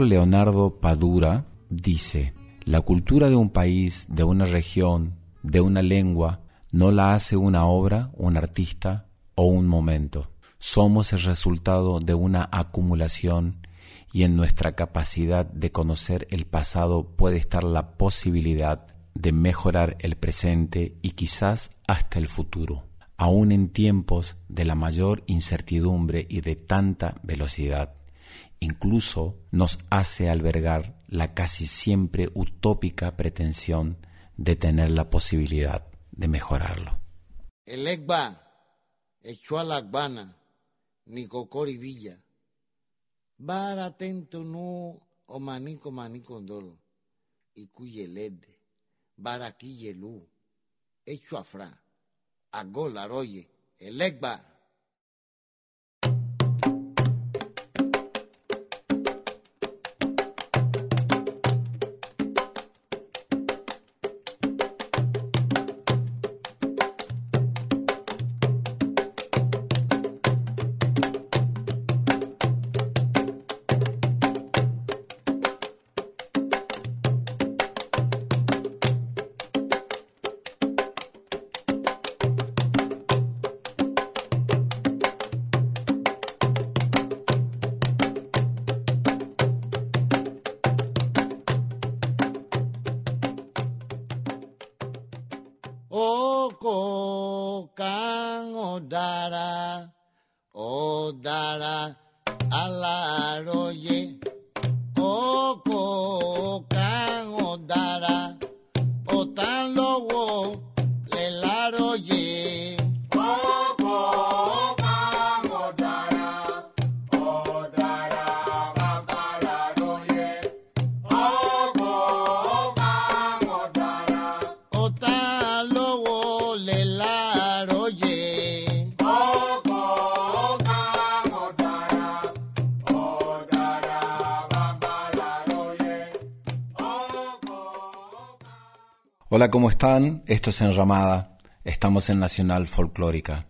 Leonardo Padura dice, la cultura de un país, de una región, de una lengua, no la hace una obra, un artista o un momento. Somos el resultado de una acumulación y en nuestra capacidad de conocer el pasado puede estar la posibilidad de mejorar el presente y quizás hasta el futuro, aun en tiempos de la mayor incertidumbre y de tanta velocidad incluso nos hace albergar la casi siempre utópica pretensión de tener la posibilidad de mejorarlo. El Egba, echó a la Agbana, Nicocori Villa, Bar atento no o manico manico ndolo, y cuyelede, baraquillelu, hecho a fra, agolaroye, el Egba. Hola, ¿cómo están? Esto es Enramada. Estamos en Nacional Folclórica.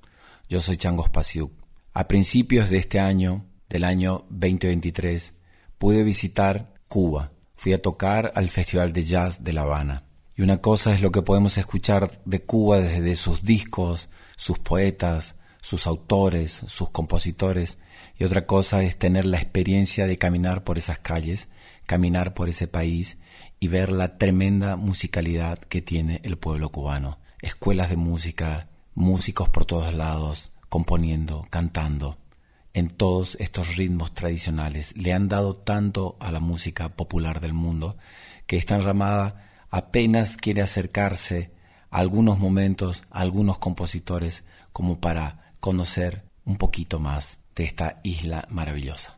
Yo soy Changos Pasiuk. A principios de este año, del año 2023, pude visitar Cuba. Fui a tocar al Festival de Jazz de La Habana. Y una cosa es lo que podemos escuchar de Cuba desde sus discos, sus poetas, sus autores, sus compositores, y otra cosa es tener la experiencia de caminar por esas calles, caminar por ese país y ver la tremenda musicalidad que tiene el pueblo cubano. Escuelas de música, músicos por todos lados, componiendo, cantando. En todos estos ritmos tradicionales le han dado tanto a la música popular del mundo que esta enramada apenas quiere acercarse a algunos momentos, a algunos compositores, como para conocer un poquito más de esta isla maravillosa.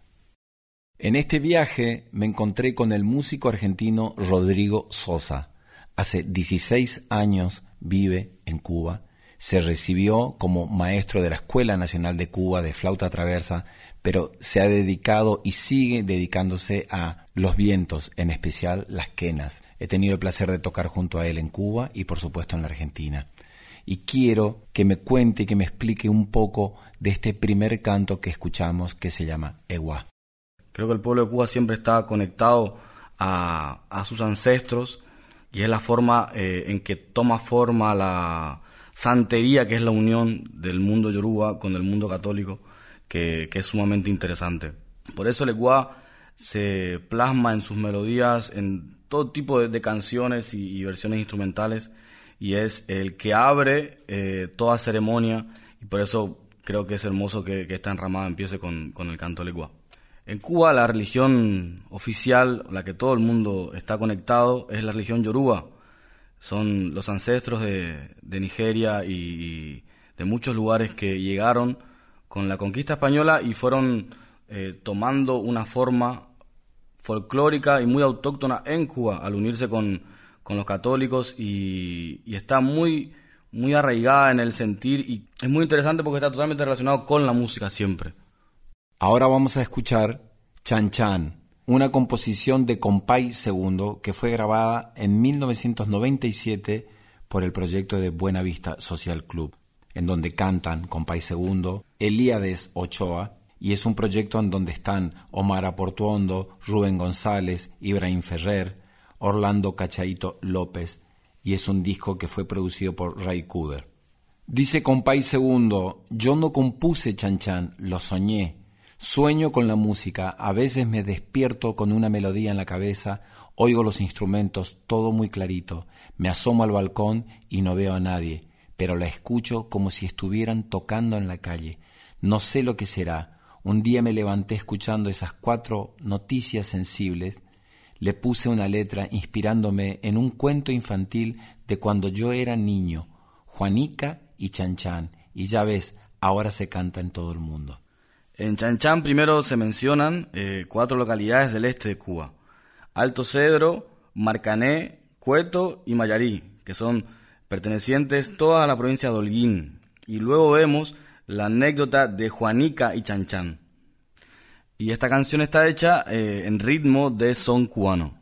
En este viaje me encontré con el músico argentino Rodrigo Sosa. Hace 16 años vive en Cuba. Se recibió como maestro de la Escuela Nacional de Cuba de flauta traversa, pero se ha dedicado y sigue dedicándose a los vientos, en especial las quenas. He tenido el placer de tocar junto a él en Cuba y por supuesto en la Argentina. Y quiero que me cuente y que me explique un poco de este primer canto que escuchamos que se llama Ewa. Creo que el pueblo de Cuba siempre está conectado a, sus ancestros y es la forma eh, en que toma forma la santería que es la unión del mundo yoruba con el mundo católico que, es sumamente interesante. Por eso el Eguá se plasma en sus melodías, en todo tipo de, canciones y, versiones instrumentales, y es el que abre eh, toda ceremonia, y por eso creo que es hermoso que, esta enramada empiece con, el canto Eguá. En Cuba la religión oficial, la que todo el mundo está conectado, es la religión yoruba. Son los ancestros de, Nigeria y de muchos lugares que llegaron con la conquista española y fueron eh, tomando una forma folclórica y muy autóctona en Cuba al unirse con, los católicos y, está muy, muy arraigada en el sentir y es muy interesante porque está totalmente relacionado con la música siempre. Ahora vamos a escuchar Chan Chan, una composición de Compay II que fue grabada en 1997 por el proyecto de Buena Vista Social Club en donde cantan País Segundo, Elíades Ochoa, y es un proyecto en donde están Omar Aportuondo, Rubén González, Ibrahim Ferrer, Orlando Cachaito López, y es un disco que fue producido por Ray Cooder. Dice Compay Segundo, yo no compuse Chan Chan, lo soñé. Sueño con la música, a veces me despierto con una melodía en la cabeza, oigo los instrumentos, todo muy clarito, me asomo al balcón y no veo a nadie pero la escucho como si estuvieran tocando en la calle. No sé lo que será. Un día me levanté escuchando esas cuatro noticias sensibles, le puse una letra inspirándome en un cuento infantil de cuando yo era niño, Juanica y Chan Chan, y ya ves, ahora se canta en todo el mundo. En Chan Chan primero se mencionan eh, cuatro localidades del este de Cuba, Alto Cedro, Marcané, Cueto y Mayarí, que son pertenecientes toda a la provincia de Holguín. Y luego vemos la anécdota de Juanica y Chanchan. Y esta canción está hecha eh, en ritmo de son cubano.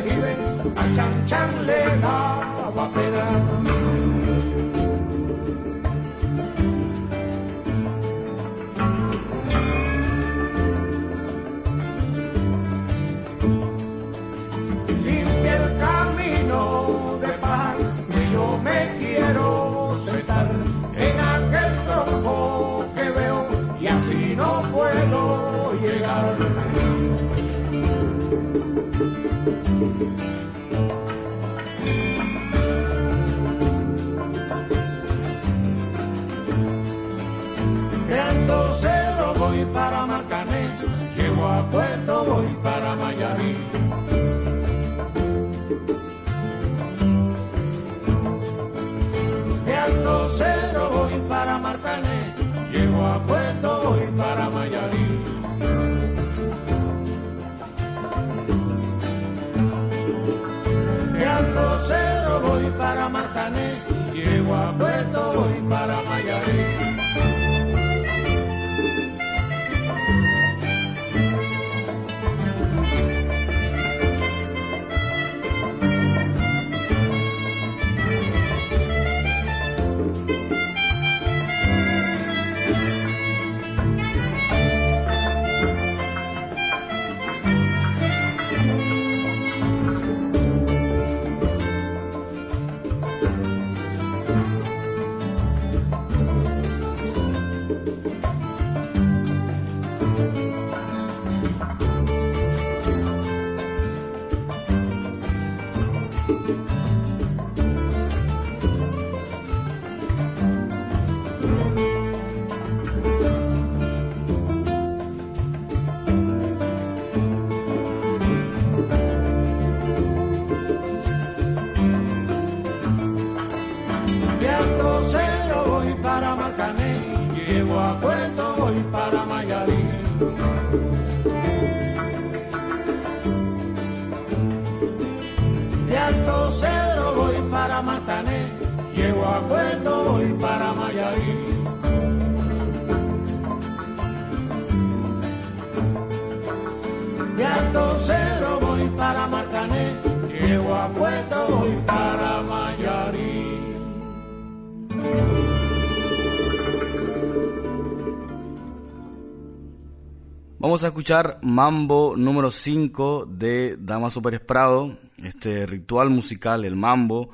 hearing, a chan chan le daba pena. Vamos a escuchar Mambo número 5 de Damaso Pérez Prado, este ritual musical, el mambo,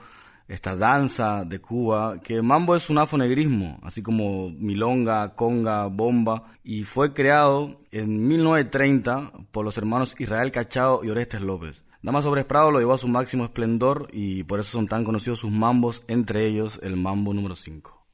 esta danza de Cuba, que mambo es un afonegrismo, así como milonga, conga, bomba, y fue creado en 1930 por los hermanos Israel Cachao y Orestes López. Damaso Pérez Prado lo llevó a su máximo esplendor y por eso son tan conocidos sus mambos, entre ellos el mambo número 5.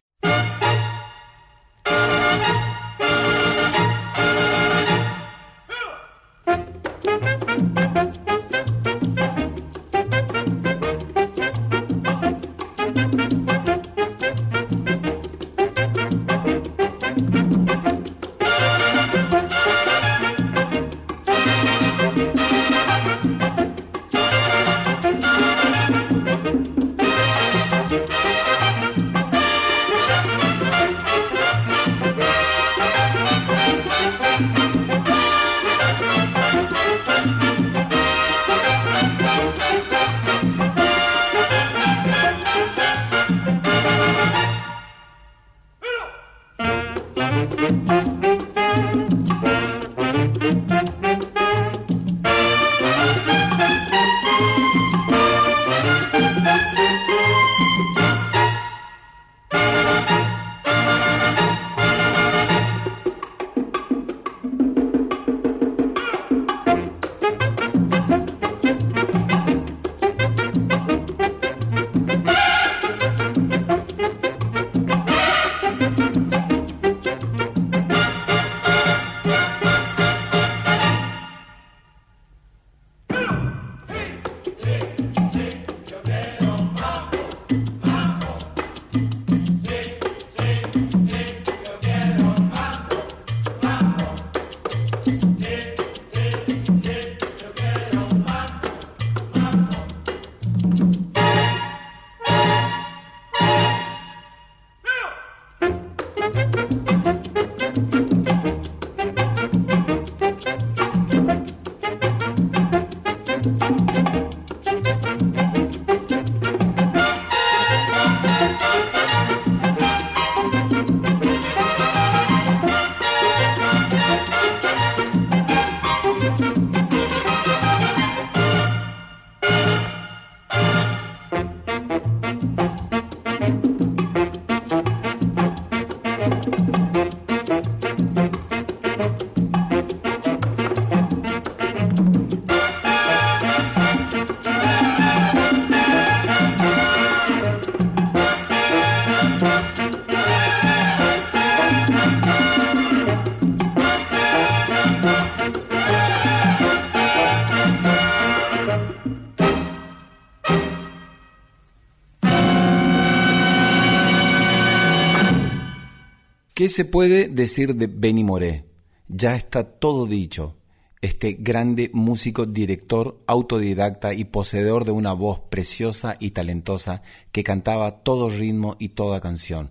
¿Qué se puede decir de Benny Moré? Ya está todo dicho. este grande músico, director, autodidacta y poseedor de una voz preciosa y talentosa que cantaba todo ritmo y toda canción.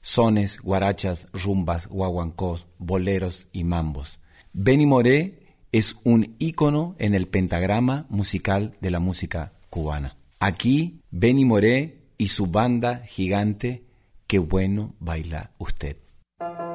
Sones, guarachas, rumbas, guaguancós, boleros y mambos. Benny Moré es un ícono en el pentagrama musical de la música cubana. Aquí, Benny Moré y su banda gigante, Qué bueno baila usted. Thank you.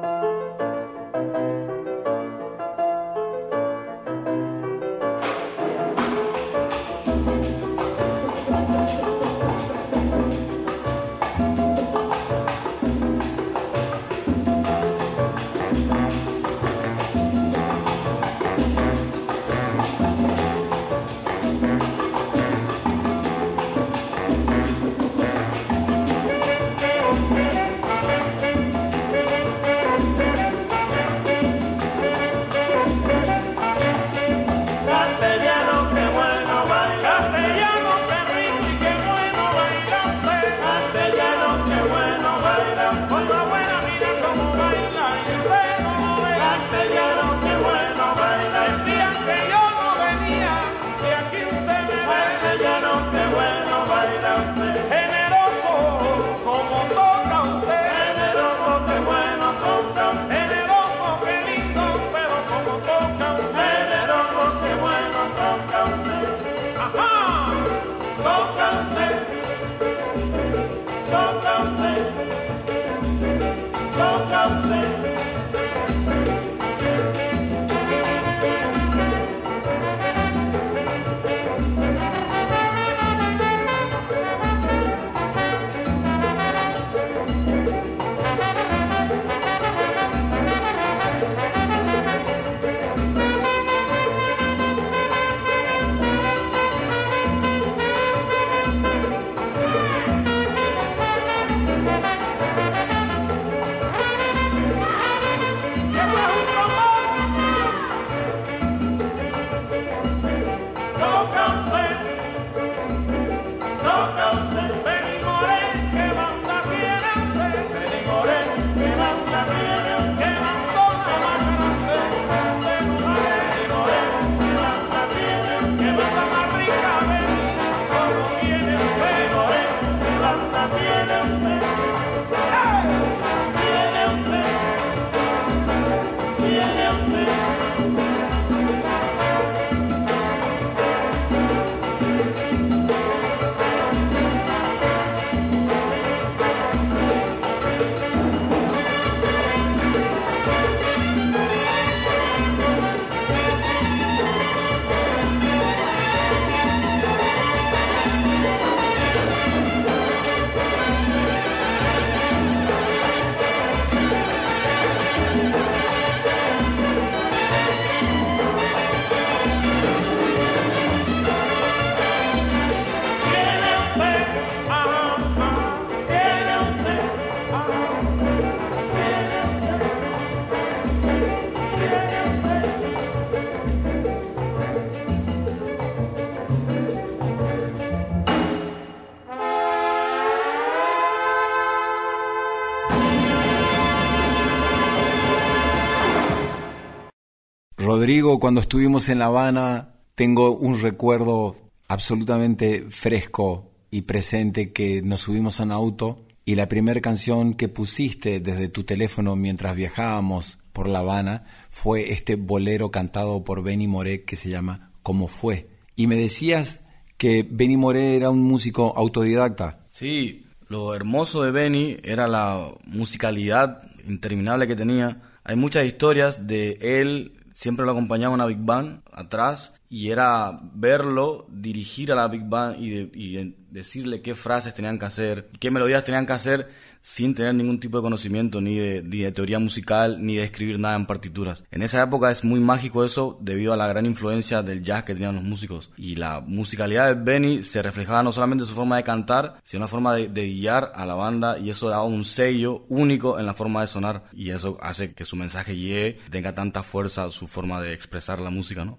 Rodrigo, cuando estuvimos en La Habana, tengo un recuerdo absolutamente fresco y presente que nos subimos a un auto y la primera canción que pusiste desde tu teléfono mientras viajábamos por La Habana fue este bolero cantado por Benny Moré que se llama ¿Cómo fue? Y me decías que Benny Moré era un músico autodidacta. Sí, lo hermoso de Benny era la musicalidad interminable que tenía. Hay muchas historias de él siempre lo acompañaba una Big Band atrás y era verlo dirigir a la Big Band y, decirle qué frases tenían que hacer, qué melodías tenían que hacer sin tener ningún tipo de conocimiento ni de, teoría musical ni de escribir nada en partituras. En esa época es muy mágico eso debido a la gran influencia del jazz que tenían los músicos. Y la musicalidad de Benny se reflejaba no solamente en su forma de cantar, sino en la forma de, de guiar a la banda y eso daba un sello único en la forma de sonar y eso hace que su mensaje llegue, tenga tanta fuerza su forma de expresar la música, ¿no?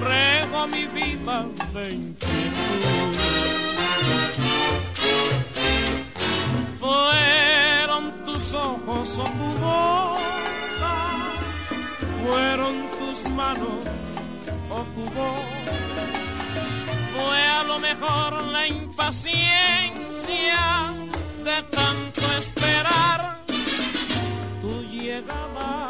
rego mi vida de inquietud. Fueron tus ojos o tu boca, fueron tus manos o tu voz. Fue a lo mejor la impaciencia de tanto esperar tu llegada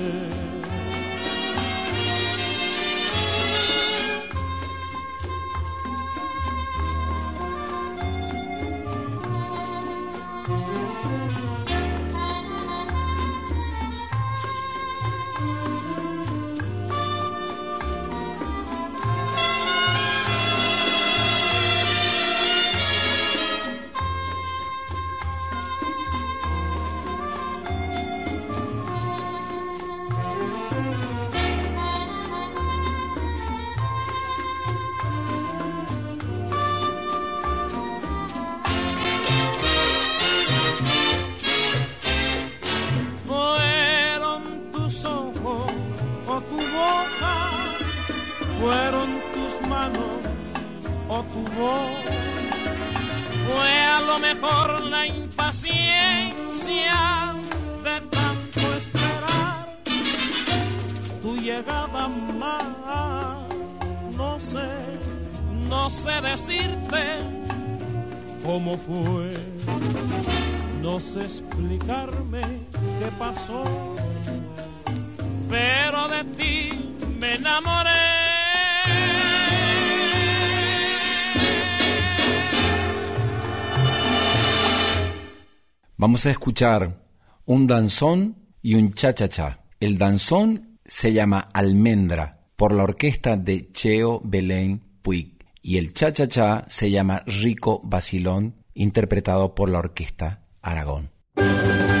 Explicarme qué pasó, pero de ti me enamoré. Vamos a escuchar un danzón y un cha-cha-cha. El danzón se llama Almendra por la orquesta de Cheo Belén Puig y el cha-cha-cha se llama Rico Basilón interpretado por la orquesta Aragón. Thank you.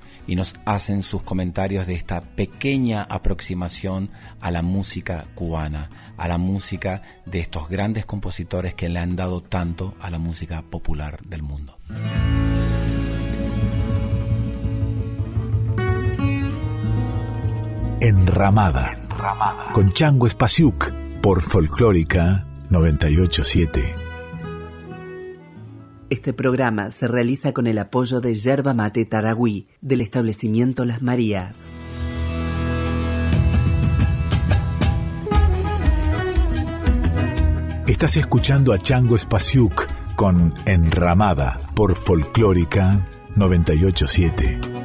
y nos hacen sus comentarios de esta pequeña aproximación a la música cubana, a la música de estos grandes compositores que le han dado tanto a la música popular del mundo. Enramada, Enramada. con Chango Espasiuk por Folclórica 987. Este programa se realiza con el apoyo de Yerba Mate Taragüí del establecimiento Las Marías. Estás escuchando a Chango Spasiuk con Enramada por Folclórica 987.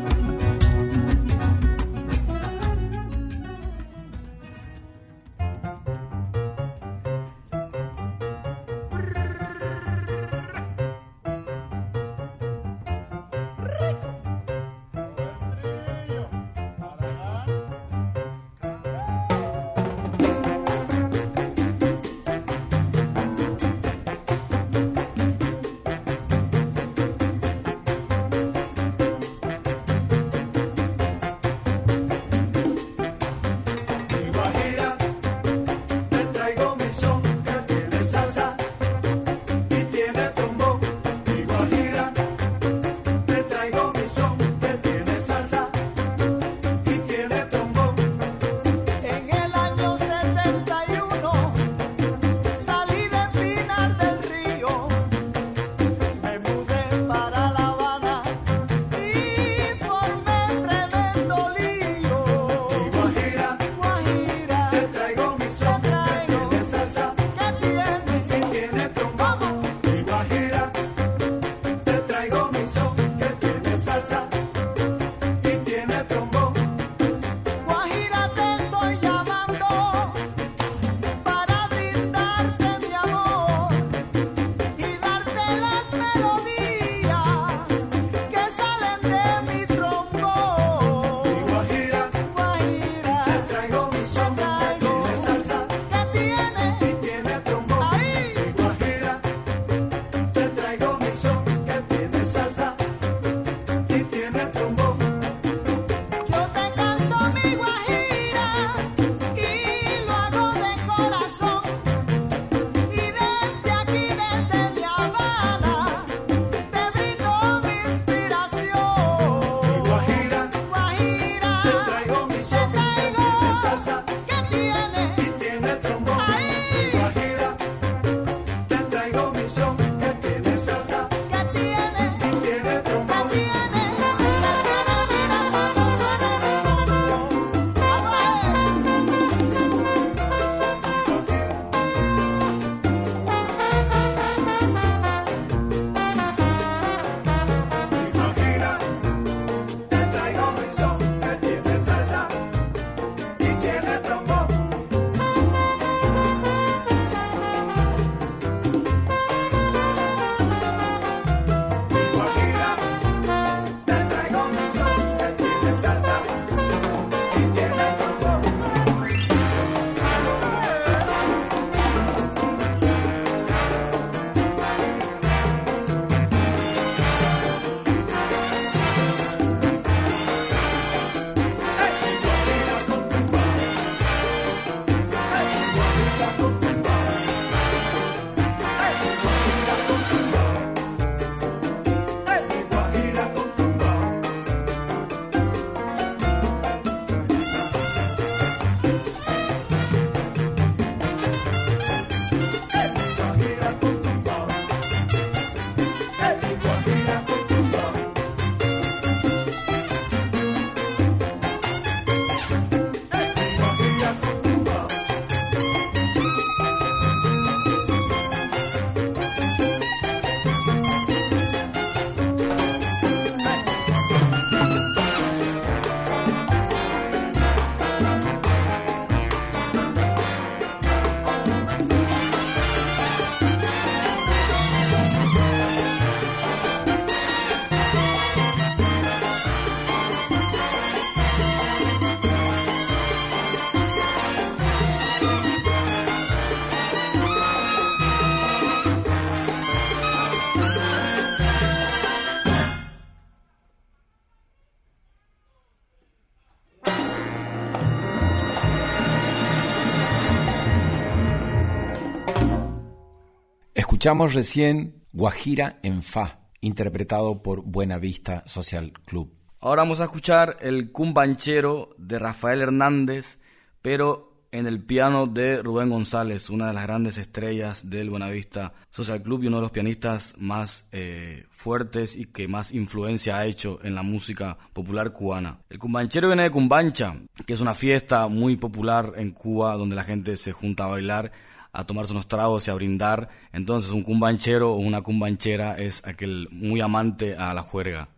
Escuchamos recién Guajira en Fa, interpretado por Buenavista Social Club. Ahora vamos a escuchar el cumbanchero de Rafael Hernández, pero en el piano de Rubén González, una de las grandes estrellas del Buenavista Social Club y uno de los pianistas más eh, fuertes y que más influencia ha hecho en la música popular cubana. El cumbanchero viene de Cumbancha, que es una fiesta muy popular en Cuba donde la gente se junta a bailar a tomarse unos tragos y a brindar. Entonces un cumbanchero o una cumbanchera es aquel muy amante a la juerga.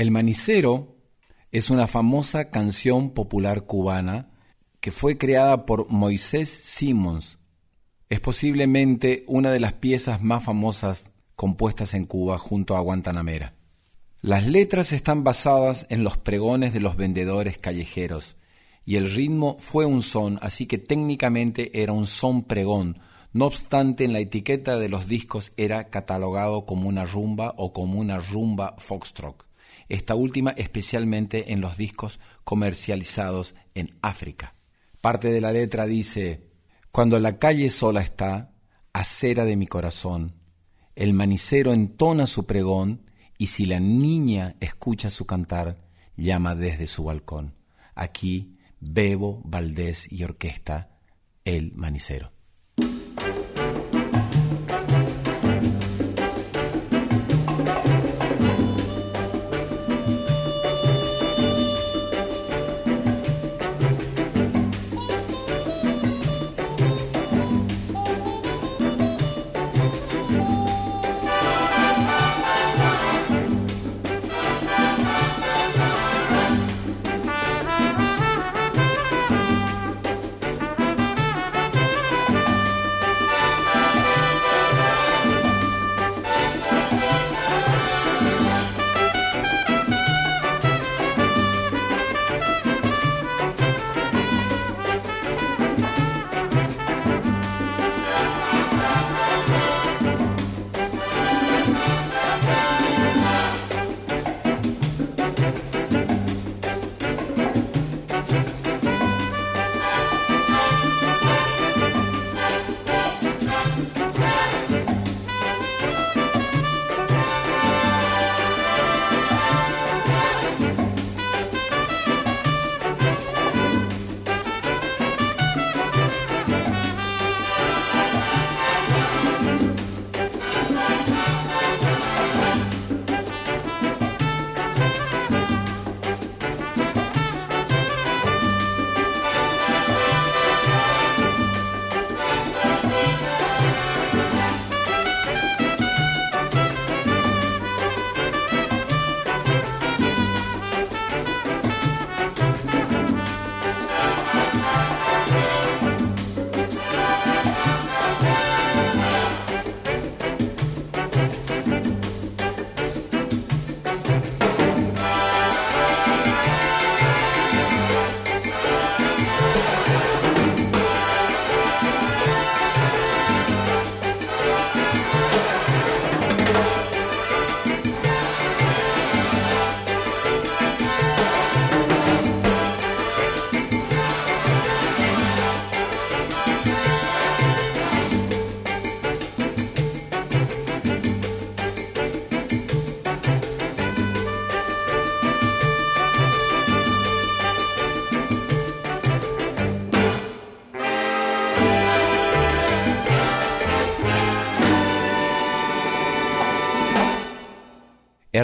El Manicero es una famosa canción popular cubana que fue creada por Moisés Simons. Es posiblemente una de las piezas más famosas compuestas en Cuba junto a Guantanamera. Las letras están basadas en los pregones de los vendedores callejeros y el ritmo fue un son, así que técnicamente era un son pregón. No obstante, en la etiqueta de los discos era catalogado como una rumba o como una rumba foxtrot esta última especialmente en los discos comercializados en África. Parte de la letra dice, Cuando la calle sola está, acera de mi corazón, el manicero entona su pregón y si la niña escucha su cantar, llama desde su balcón. Aquí, Bebo, Valdés y Orquesta, el manicero.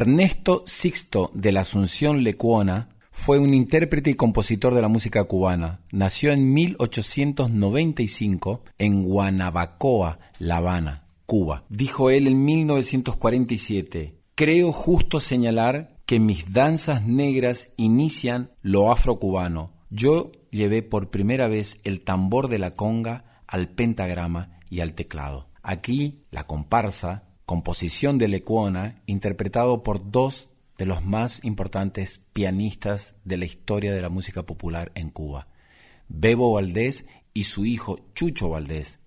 Ernesto Sixto de la Asunción Lecuona fue un intérprete y compositor de la música cubana. Nació en 1895 en Guanabacoa, La Habana, Cuba. Dijo él en 1947, creo justo señalar que mis danzas negras inician lo afrocubano. Yo llevé por primera vez el tambor de la conga al pentagrama y al teclado. Aquí la comparsa composición de Lecuona, interpretado por dos de los más importantes pianistas de la historia de la música popular en Cuba, Bebo Valdés y su hijo Chucho Valdés,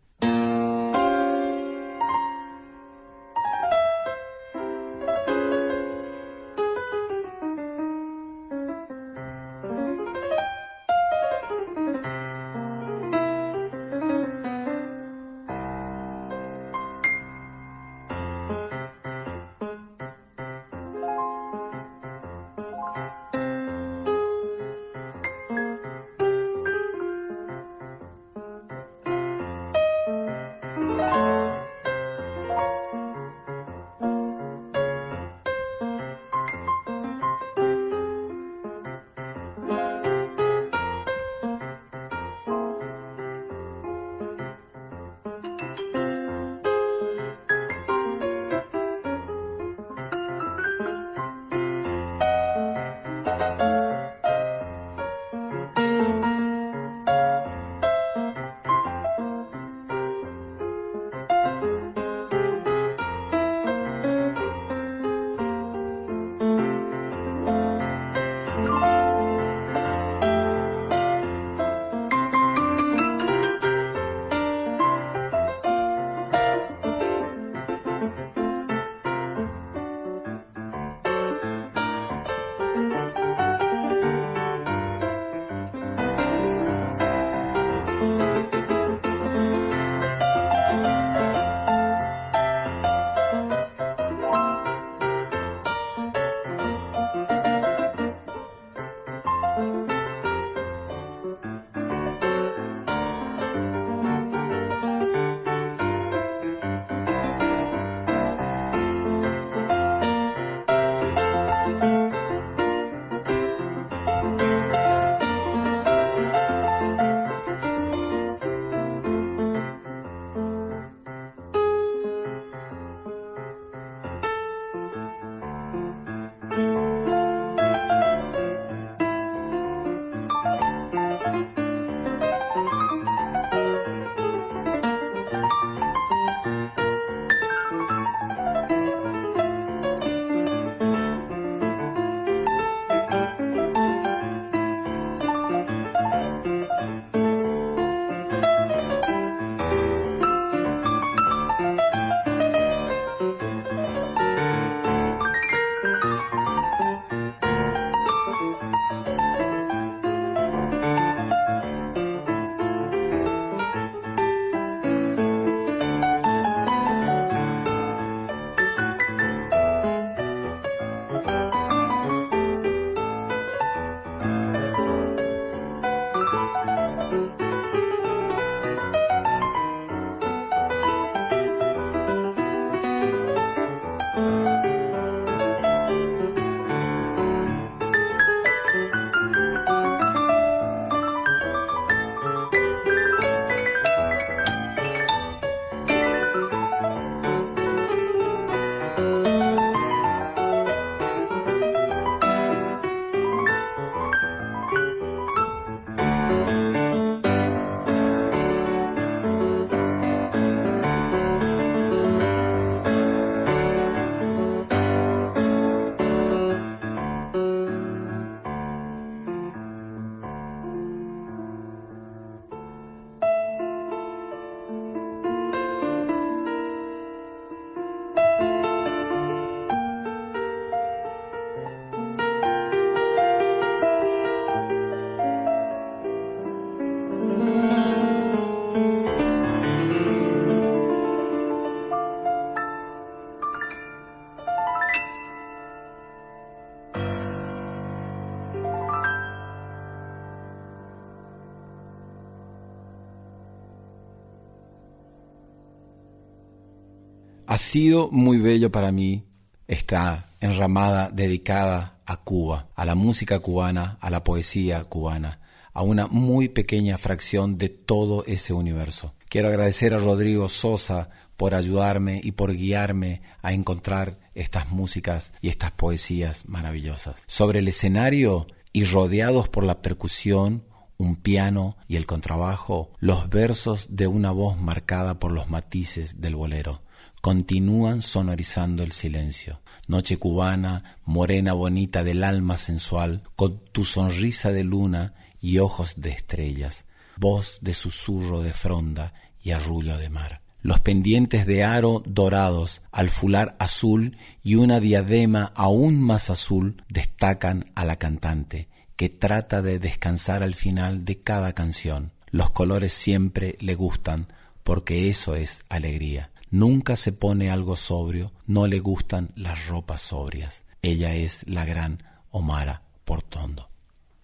sido muy bello para mí esta enramada dedicada a Cuba, a la música cubana, a la poesía cubana, a una muy pequeña fracción de todo ese universo. Quiero agradecer a Rodrigo Sosa por ayudarme y por guiarme a encontrar estas músicas y estas poesías maravillosas. Sobre el escenario y rodeados por la percusión, un piano y el contrabajo, los versos de una voz marcada por los matices del bolero continúan sonorizando el silencio. Noche cubana, morena bonita del alma sensual, con tu sonrisa de luna y ojos de estrellas, voz de susurro de fronda y arrullo de mar. Los pendientes de aro dorados, al fular azul y una diadema aún más azul destacan a la cantante, que trata de descansar al final de cada canción. Los colores siempre le gustan, porque eso es alegría. Nunca se pone algo sobrio, no le gustan las ropas sobrias. Ella es la gran Omara Portondo.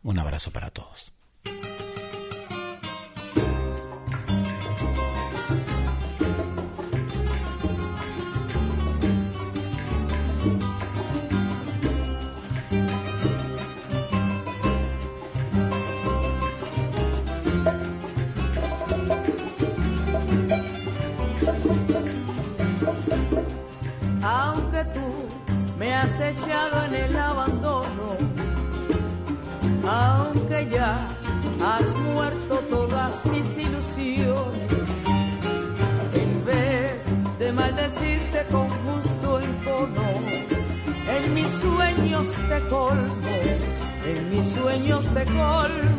Un abrazo para todos. Echado en el abandono, aunque ya has muerto todas mis ilusiones, en vez de maldecirte con justo encono, en mis sueños te colmo, en mis sueños te colmo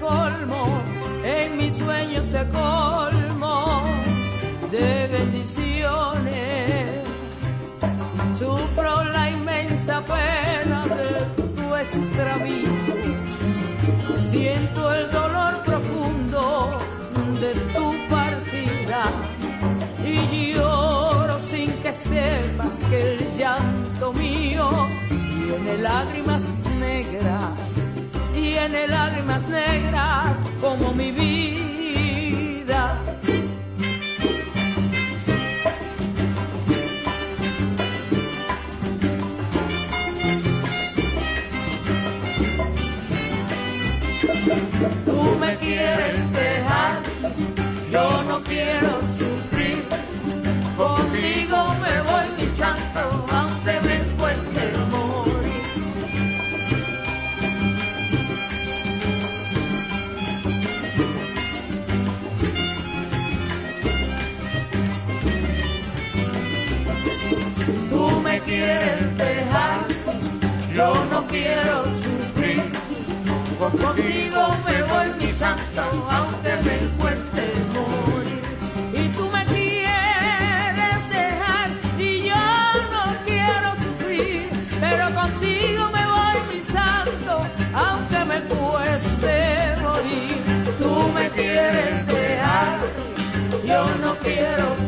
colmo, en mis sueños te colmo de bendiciones sufro la inmensa pena de tu extravío. Siento el dolor profundo de tu partida y lloro sin que sepas que el llanto mío tiene lágrimas negras, tiene lágrimas negras como mi vida. Tú me quieres dejar, yo no quiero quieres dejar, yo no quiero sufrir. Contigo me voy, mi santo, aunque me cueste morir. Y tú me quieres dejar y yo no quiero sufrir. Pero contigo me voy, mi santo, aunque me cueste morir. Tú me quieres dejar, yo no quiero sufrir.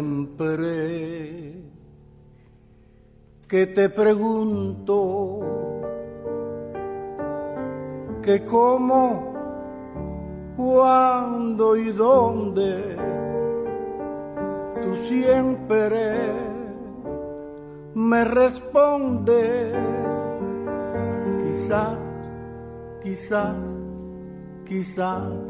Siempre que te pregunto que cómo, cuándo y dónde, tú siempre me respondes, quizá, quizá, quizá.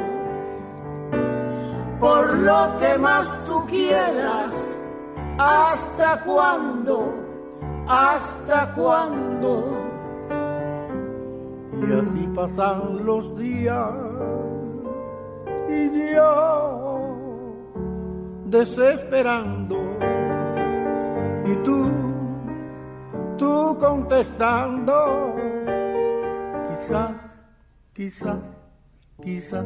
por lo que más tú quieras. ¿Hasta cuándo? ¿Hasta cuándo? Y así pasan los días. Y yo desesperando. Y tú, tú contestando, quizás, quizás, quizás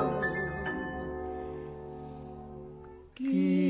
Quizás.